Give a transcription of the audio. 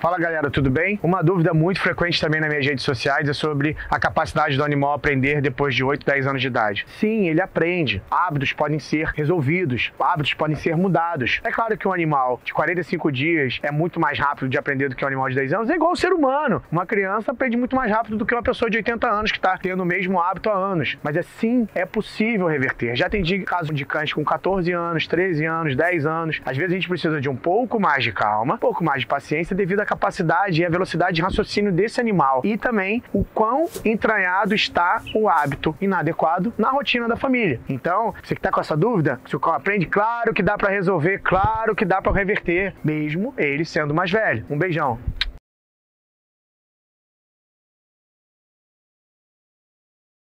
Fala galera, tudo bem? Uma dúvida muito frequente também nas minhas redes sociais é sobre a capacidade do animal aprender depois de 8, 10 anos de idade. Sim, ele aprende. Hábitos podem ser resolvidos, hábitos podem ser mudados. É claro que um animal de 45 dias é muito mais rápido de aprender do que um animal de 10 anos, é igual o ser humano. Uma criança aprende muito mais rápido do que uma pessoa de 80 anos que está tendo o mesmo hábito há anos. Mas é sim, é possível reverter. Já atendi casos de cães com 14 anos, 13 anos, 10 anos. Às vezes a gente precisa de um pouco mais de calma, um pouco mais de paciência devido à capacidade e a velocidade de raciocínio desse animal e também o quão entranhado está o hábito inadequado na rotina da família. Então, você que está com essa dúvida, se o cão aprende, claro que dá para resolver, claro que dá para reverter, mesmo ele sendo mais velho. Um beijão.